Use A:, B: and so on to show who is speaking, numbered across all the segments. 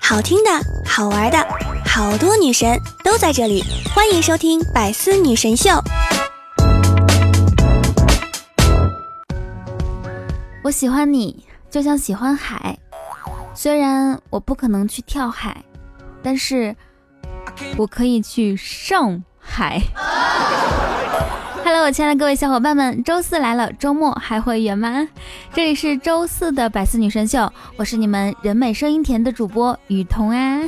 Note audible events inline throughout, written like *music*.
A: 好听的，好玩的，好多女神都在这里，欢迎收听《百思女神秀》。
B: 我喜欢你，就像喜欢海。虽然我不可能去跳海，但是我可以去上海。Hello，我亲爱的各位小伙伴们，周四来了，周末还会远吗？这里是周四的百思女神秀，我是你们人美声音甜的主播雨桐啊。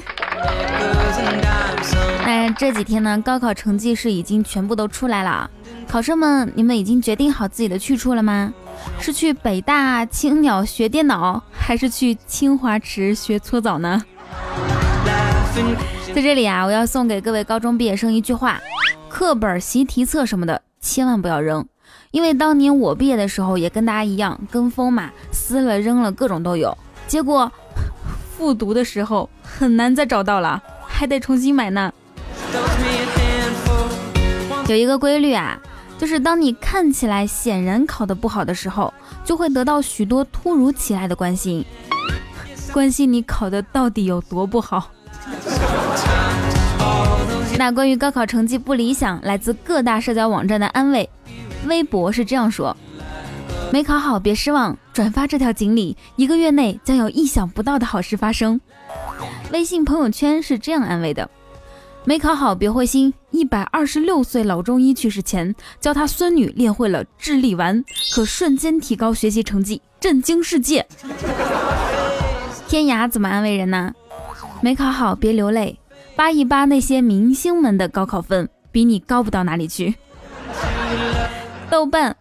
B: 哎，这几天呢，高考成绩是已经全部都出来了，考生们，你们已经决定好自己的去处了吗？是去北大青鸟学电脑，还是去清华池学搓澡呢？在这里啊，我要送给各位高中毕业生一句话：课本、习题册什么的。千万不要扔，因为当年我毕业的时候也跟大家一样跟风嘛，撕了扔了各种都有，结果 *laughs* 复读的时候很难再找到了，还得重新买呢。有一个规律啊，就是当你看起来显然考得不好的时候，就会得到许多突如其来的关心，关心你考的到底有多不好。那关于高考成绩不理想，来自各大社交网站的安慰，微博是这样说：没考好别失望，转发这条锦鲤，一个月内将有意想不到的好事发生。微信朋友圈是这样安慰的：没考好别灰心，一百二十六岁老中医去世前，教他孙女练会了智力丸，可瞬间提高学习成绩，震惊世界。*laughs* 天涯怎么安慰人呢？没考好别流泪。扒一扒那些明星们的高考分，比你高不到哪里去。豆瓣，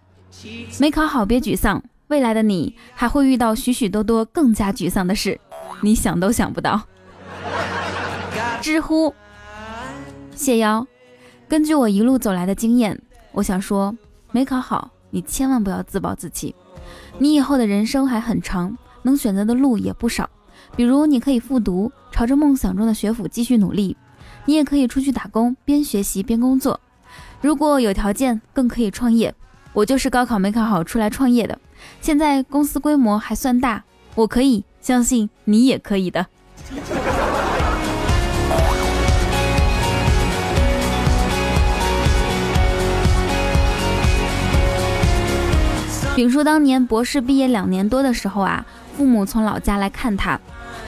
B: 没考好别沮丧，未来的你还会遇到许许多多更加沮丧的事，你想都想不到。知乎，谢邀，根据我一路走来的经验，我想说，没考好，你千万不要自暴自弃，你以后的人生还很长，能选择的路也不少。比如，你可以复读，朝着梦想中的学府继续努力；你也可以出去打工，边学习边工作。如果有条件，更可以创业。我就是高考没考好出来创业的，现在公司规模还算大，我可以相信你也可以的。*laughs* 丙叔当年博士毕业两年多的时候啊，父母从老家来看他。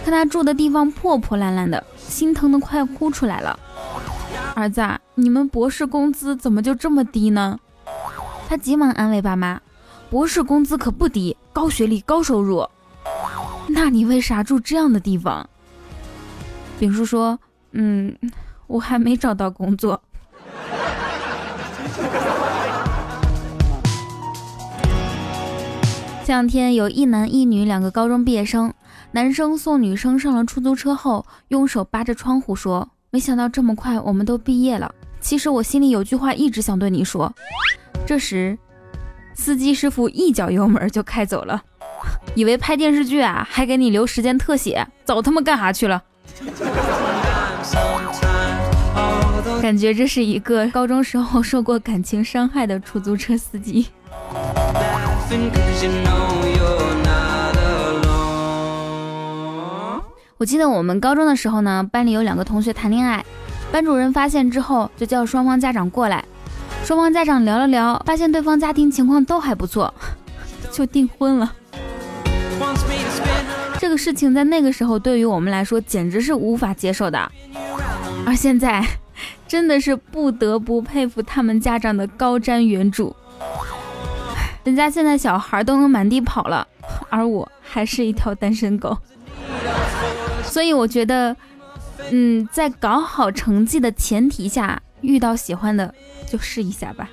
B: 看他住的地方破破烂烂的，心疼的快哭出来了。儿子，你们博士工资怎么就这么低呢？他急忙安慰爸妈：“博士工资可不低，高学历高收入。”那你为啥住这样的地方？丙叔说：“嗯，我还没找到工作。”这两天有一男一女两个高中毕业生。男生送女生上了出租车后，用手扒着窗户说：“没想到这么快我们都毕业了。其实我心里有句话一直想对你说。”这时，司机师傅一脚油门就开走了。以为拍电视剧啊，还给你留时间特写，早他妈干啥去了？感觉这是一个高中时候受过感情伤害的出租车司机。我记得我们高中的时候呢，班里有两个同学谈恋爱，班主任发现之后就叫双方家长过来，双方家长聊了聊，发现对方家庭情况都还不错，*laughs* 就订婚了。这个事情在那个时候对于我们来说简直是无法接受的，而现在真的是不得不佩服他们家长的高瞻远瞩，人家现在小孩都能满地跑了，而我还是一条单身狗。所以我觉得，嗯，在搞好成绩的前提下，遇到喜欢的就试一下吧。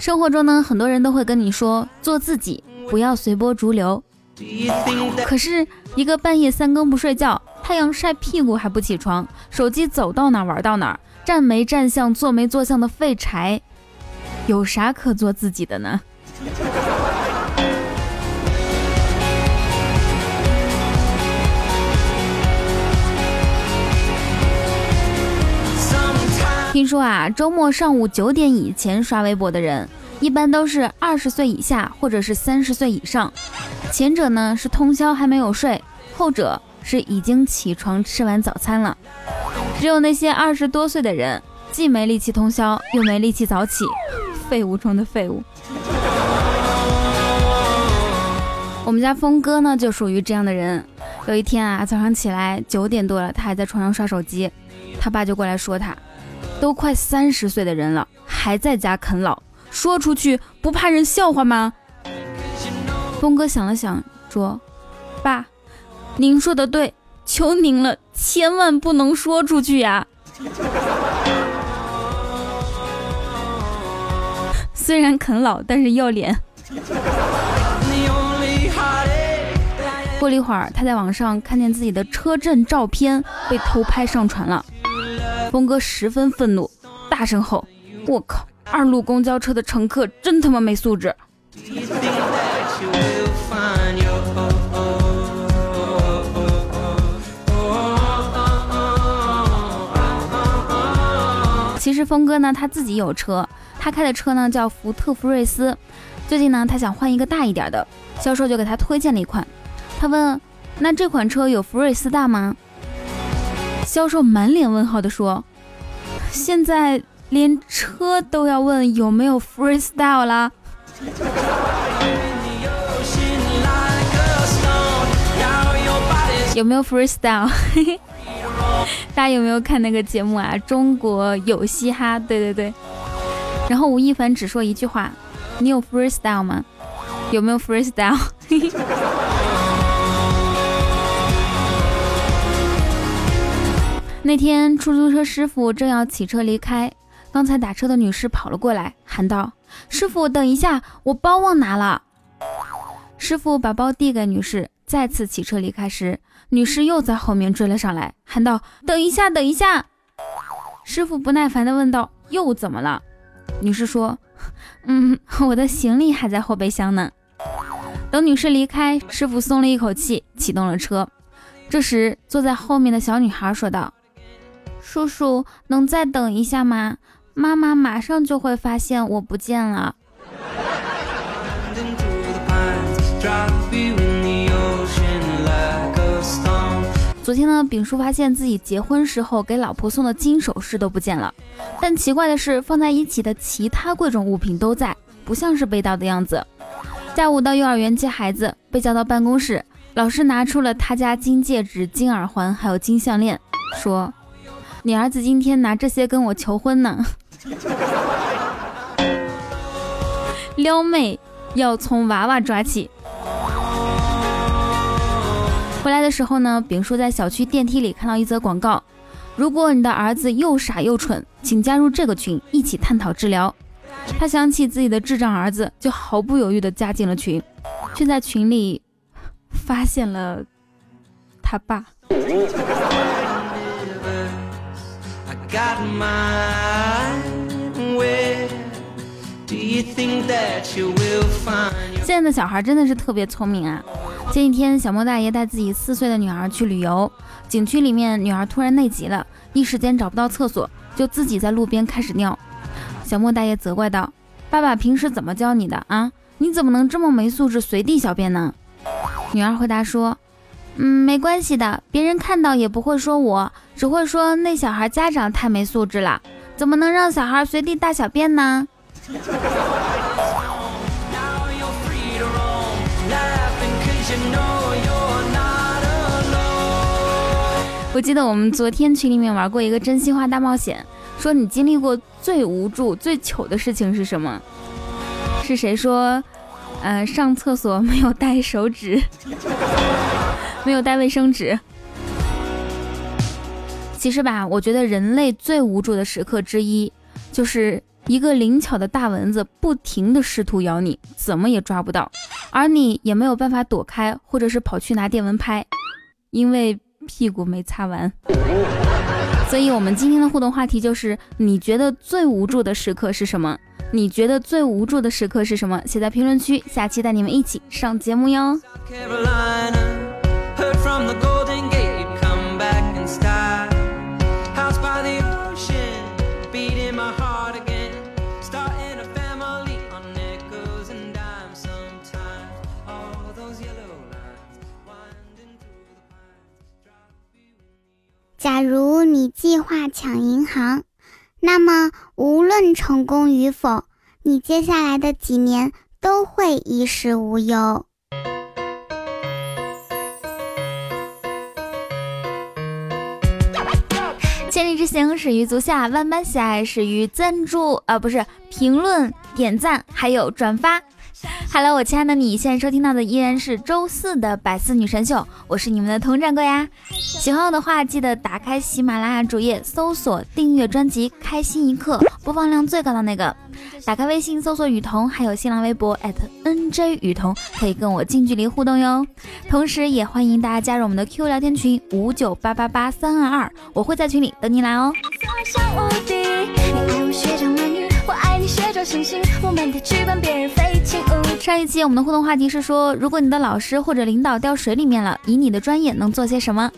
B: 生活中呢，很多人都会跟你说做自己，不要随波逐流。可是，一个半夜三更不睡觉，太阳晒屁股还不起床，手机走到哪玩到哪，站没站相，坐没坐相的废柴。有啥可做自己的呢？*laughs* 听说啊，周末上午九点以前刷微博的人，一般都是二十岁以下或者是三十岁以上。前者呢是通宵还没有睡，后者是已经起床吃完早餐了。只有那些二十多岁的人，既没力气通宵，又没力气早起，废物中的废物。我们家峰哥呢，就属于这样的人。有一天啊，早上起来九点多了，他还在床上刷手机，他爸就过来说他，都快三十岁的人了，还在家啃老，说出去不怕人笑话吗？峰哥想了想，说：“爸，您说的对，求您了，千万不能说出去呀。虽然啃老，但是要脸。”过了一会儿，他在网上看见自己的车震照片被偷拍上传了，峰哥十分愤怒，大声吼：“我靠，二路公交车的乘客真他妈没素质！”实峰哥呢，他自己有车，他开的车呢叫福特福睿斯，最近呢他想换一个大一点的，销售就给他推荐了一款。他问：“那这款车有福睿斯大吗？”销售满脸问号的说：“现在连车都要问有没有 freestyle 啦。*laughs* ”有没有 freestyle？嘿嘿 *laughs* 大家有没有看那个节目啊？中国有嘻哈，对对对。然后吴亦凡只说一句话：“你有 freestyle 吗？有没有 freestyle？” *laughs* 那天出租车师傅正要骑车离开，刚才打车的女士跑了过来，喊道：“师傅，等一下，我包忘拿了。”师傅把包递给女士，再次骑车离开时，女士又在后面追了上来，喊道：“等一下，等一下！”师傅不耐烦地问道：“又怎么了？”女士说：“嗯，我的行李还在后备箱呢。”等女士离开，师傅松了一口气，启动了车。这时，坐在后面的小女孩说道。叔叔，能再等一下吗？妈妈马上就会发现我不见了。昨天呢，丙叔发现自己结婚时候给老婆送的金首饰都不见了，但奇怪的是，放在一起的其他贵重物品都在，不像是被盗的样子。下午到幼儿园接孩子，被叫到办公室，老师拿出了他家金戒指、金耳环，还有金项链，说。你儿子今天拿这些跟我求婚呢，*laughs* 撩妹要从娃娃抓起。回来的时候呢，丙叔在小区电梯里看到一则广告：如果你的儿子又傻又蠢，请加入这个群，一起探讨治疗。他想起自己的智障儿子，就毫不犹豫地加进了群，却在群里发现了他爸。现在的小孩真的是特别聪明啊！前几天，小莫大爷带自己四岁的女儿去旅游，景区里面，女儿突然内急了，一时间找不到厕所，就自己在路边开始尿。小莫大爷责怪道：“爸爸平时怎么教你的啊？你怎么能这么没素质，随地小便呢？”女儿回答说。嗯，没关系的，别人看到也不会说我，只会说那小孩家长太没素质了，怎么能让小孩随地大小便呢？我记得我们昨天群里面玩过一个真心话大冒险，说你经历过最无助、最糗的事情是什么？是谁说，呃，上厕所没有带手纸？没有带卫生纸。其实吧，我觉得人类最无助的时刻之一，就是一个灵巧的大蚊子不停的试图咬你，怎么也抓不到，而你也没有办法躲开，或者是跑去拿电蚊拍，因为屁股没擦完。所以，我们今天的互动话题就是：你觉得最无助的时刻是什么？你觉得最无助的时刻是什么？写在评论区，下期带你们一起上节目哟。
C: 假如你计划抢银行，那么无论成功与否，你接下来的几年都会衣食无忧。
B: 千里之行始于足下，万般喜爱始于赞助啊，不是评论、点赞，还有转发。Hello，我亲爱的你，现在收听到的依然是周四的百思女神秀，我是你们的佟掌柜呀。喜欢我的话，记得打开喜马拉雅主页，搜索订阅专辑《开心一刻》，播放量最高的那个。打开微信搜索雨桐，还有新浪微博 @nj 雨桐，可以跟我近距离互动哟。同时，也欢迎大家加入我们的 Q 聊天群五九八八八三二二，我会在群里等你来哦。上一期我们的互动话题是说，如果你的老师或者领导掉水里面了，以你的专业能做些什么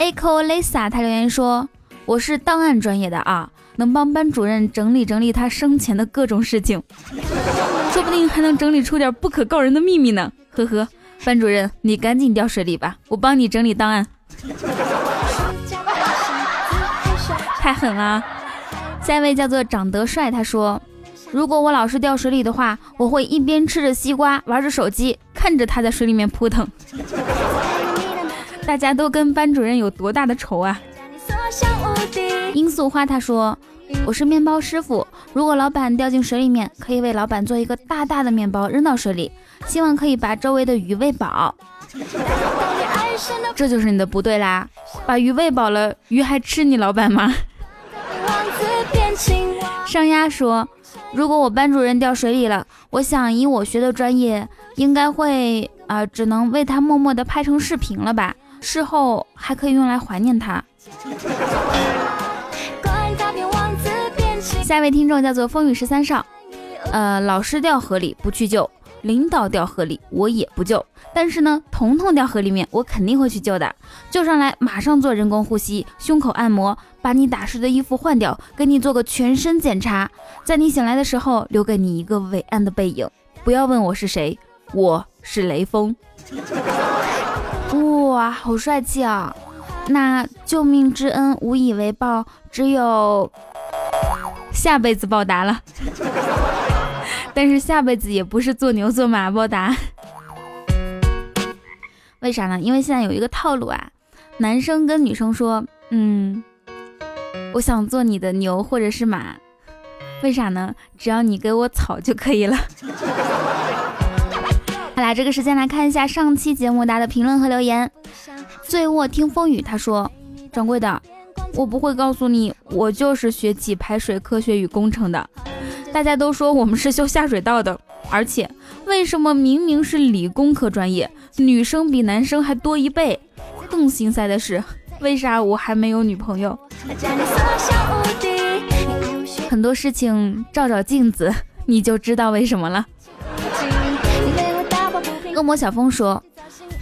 B: ？Echo Lisa 他留言说，我是档案专业的啊。能帮班主任整理整理他生前的各种事情，说不定还能整理出点不可告人的秘密呢。呵呵，班主任，你赶紧掉水里吧，我帮你整理档案。*laughs* 太狠了！下一位叫做长得帅，他说：“如果我老是掉水里的话，我会一边吃着西瓜，玩着手机，看着他在水里面扑腾。*laughs* ”大家都跟班主任有多大的仇啊？罂粟花他说：“我是面包师傅，如果老板掉进水里面，可以为老板做一个大大的面包扔到水里，希望可以把周围的鱼喂饱。”这就是你的不对啦！把鱼喂饱了，鱼还吃你老板吗？上鸭说：“如果我班主任掉水里了，我想以我学的专业，应该会啊，只能为他默默的拍成视频了吧？事后还可以用来怀念他。”下一位听众叫做风雨十三少，呃，老师掉河里不去救，领导掉河里我也不救，但是呢，彤彤掉河里面我肯定会去救的，救上来马上做人工呼吸、胸口按摩，把你打湿的衣服换掉，给你做个全身检查，在你醒来的时候留给你一个伟岸的背影。不要问我是谁，我是雷锋。哇，好帅气啊！那救命之恩无以为报，只有。下辈子报答了，但是下辈子也不是做牛做马报答，为啥呢？因为现在有一个套路啊，男生跟女生说，嗯，我想做你的牛或者是马，为啥呢？只要你给我草就可以了。*laughs* 好啦，这个时间来看一下上期节目大家的评论和留言。醉卧听风雨他说，掌柜的。我不会告诉你，我就是学起排水科学与工程的。大家都说我们是修下水道的，而且为什么明明是理工科专业，女生比男生还多一倍？更心塞的是，为啥我还没有女朋友？很多事情照照镜子，你就知道为什么了。恶魔小峰说，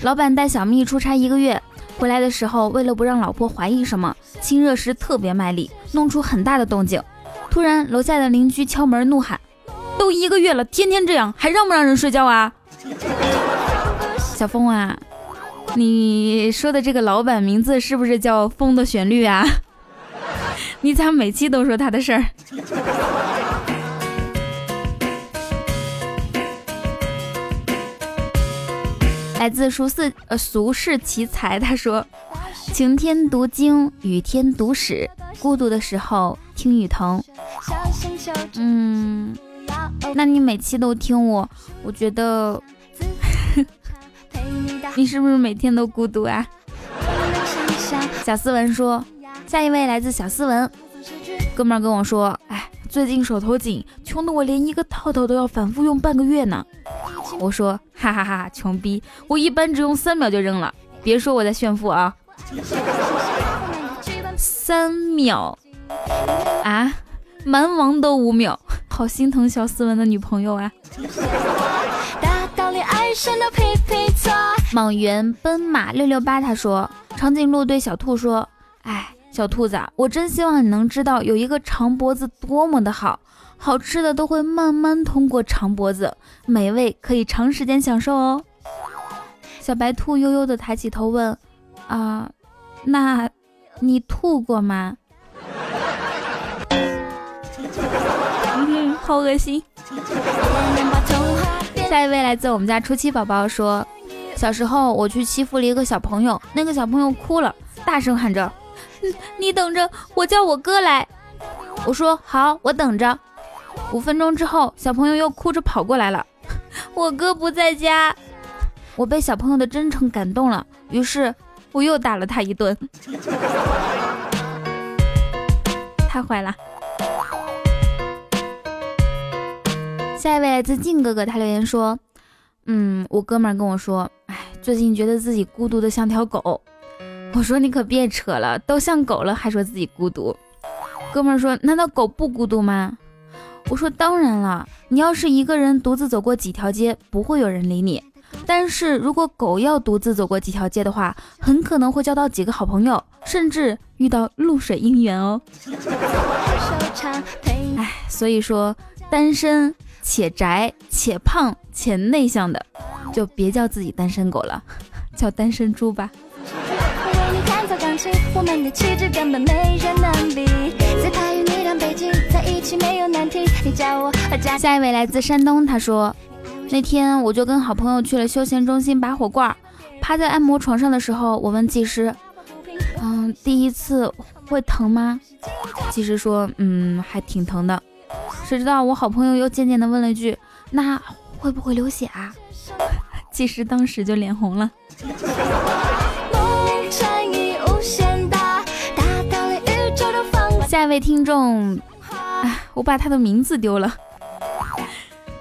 B: 老板带小蜜出差一个月。回来的时候，为了不让老婆怀疑什么，亲热时特别卖力，弄出很大的动静。突然，楼下的邻居敲门怒喊：“都一个月了，天天这样，还让不让人睡觉啊？”小峰啊，你说的这个老板名字是不是叫风的旋律啊？*laughs* 你咋每期都说他的事儿？来自俗世呃俗世奇才，他说：“晴天读经，雨天读史，孤独的时候听雨桐。”嗯，那你每期都听我，我觉得你是不是每天都孤独啊？小斯文说：“下一位来自小斯文，哥们儿跟我说，哎，最近手头紧，穷的我连一个套套都要反复用半个月呢。”我说哈哈哈，穷逼！我一般只用三秒就扔了，别说我在炫富啊！三秒啊，蛮王都五秒，好心疼小斯文的女朋友啊！莽原奔马六六八他说，长颈鹿对小兔说：“哎，小兔子，我真希望你能知道，有一个长脖子多么的好。”好吃的都会慢慢通过长脖子，美味可以长时间享受哦。小白兔悠悠的抬起头问：“啊，那你吐过吗？好恶心。下一位来自我们家初七宝宝说，小时候我去欺负了一个小朋友，那个小朋友哭了，大声喊着：“你等着，我叫我哥来。”我说好，我等着。五分钟之后，小朋友又哭着跑过来了，我哥不在家。我被小朋友的真诚感动了，于是我又打了他一顿。太坏了。下一位来自静哥哥，他留言说：“嗯，我哥们跟我说，哎，最近觉得自己孤独的像条狗。”我说：“你可别扯了，都像狗了，还说自己孤独。”哥们说：“难道狗不孤独吗？”我说：“当然了，你要是一个人独自走过几条街，不会有人理你。但是如果狗要独自走过几条街的话，很可能会交到几个好朋友，甚至遇到露水姻缘哦。”哎，所以说，单身且宅且胖且内向的，就别叫自己单身狗了，叫单身猪吧。我们的气质根本没人能比。下一位来自山东，他说：“那天我就跟好朋友去了休闲中心拔火罐，趴在按摩床上的时候，我问技师：‘嗯，第一次会疼吗？’技师说：‘嗯，还挺疼的。’谁知道我好朋友又渐渐的问了一句：‘那会不会流血啊？’ *laughs* 技师当时就脸红了。”下一位听众，哎，我把他的名字丢了。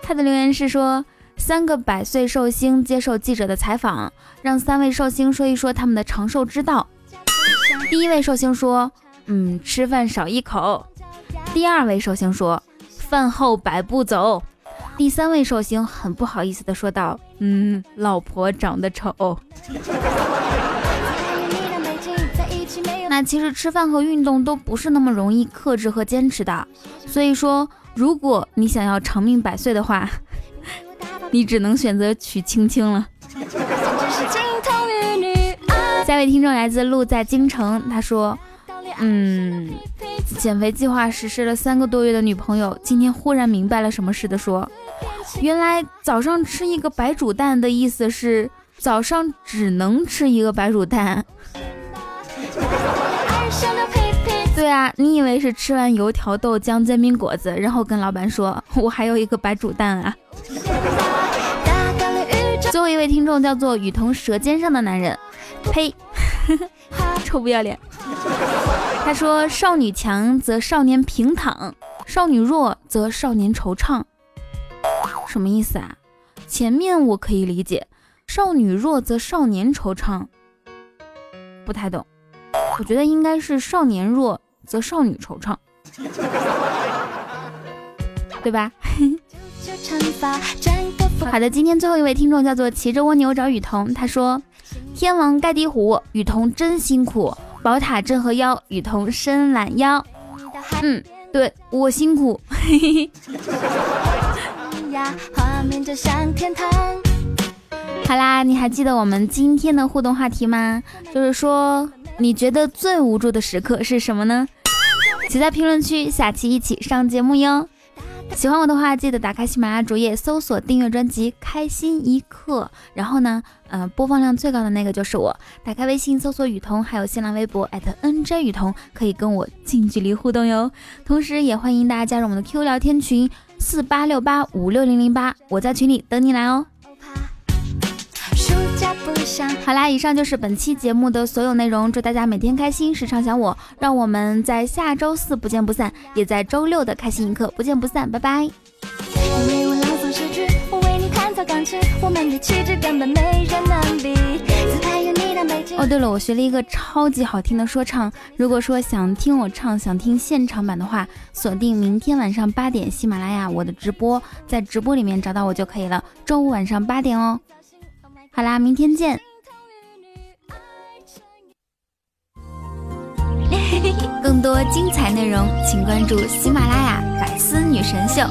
B: 他的留言是说，三个百岁寿星接受记者的采访，让三位寿星说一说他们的长寿之道。第一位寿星说，嗯，吃饭少一口。第二位寿星说，饭后百步走。第三位寿星很不好意思的说道，嗯，老婆长得丑。*laughs* 那其实吃饭和运动都不是那么容易克制和坚持的，所以说，如果你想要长命百岁的话，*laughs* 你只能选择娶青青了。*laughs* 下一位听众来自路在京城，他说：“嗯，减肥计划实施了三个多月的女朋友，今天忽然明白了什么似的说，原来早上吃一个白煮蛋的意思是早上只能吃一个白煮蛋。”对啊，你以为是吃完油条、豆浆、煎饼果子，然后跟老板说：“我还有一个白煮蛋啊。”最后一位听众叫做雨桐舌尖上的男人，呸，*laughs* 臭不要脸。他说：“少女强则少年平躺，少女弱则少年惆怅。”什么意思啊？前面我可以理解，少女弱则少年惆怅，不太懂。我觉得应该是少年弱则少女惆怅，*laughs* 对吧？*laughs* 好的，今天最后一位听众叫做骑着蜗牛找雨桐，他说：“天王盖地虎，雨桐真辛苦；宝塔镇河妖，雨桐伸懒腰。”嗯，对我辛苦。*laughs* 好啦，你还记得我们今天的互动话题吗？就是说。你觉得最无助的时刻是什么呢？写在评论区下期一起上节目哟！喜欢我的话，记得打开喜马拉雅主页搜索订阅专辑《开心一刻》，然后呢，嗯，播放量最高的那个就是我。打开微信搜索雨桐，还有新浪微博 @nj 雨桐，可以跟我近距离互动哟。同时，也欢迎大家加入我们的 Q 聊天群四八六八五六零零八，我在群里等你来哦。好啦，以上就是本期节目的所有内容。祝大家每天开心，时常想我。让我们在下周四不见不散，也在周六的开心一刻不见不散。拜拜。哦，对了，我学了一个超级好听的说唱。如果说想听我唱，想听现场版的话，锁定明天晚上八点喜马拉雅我的直播，在直播里面找到我就可以了。周五晚上八点哦。好啦，明天见。*laughs* 更多精彩内容，请关注喜马拉雅《百思女神秀》。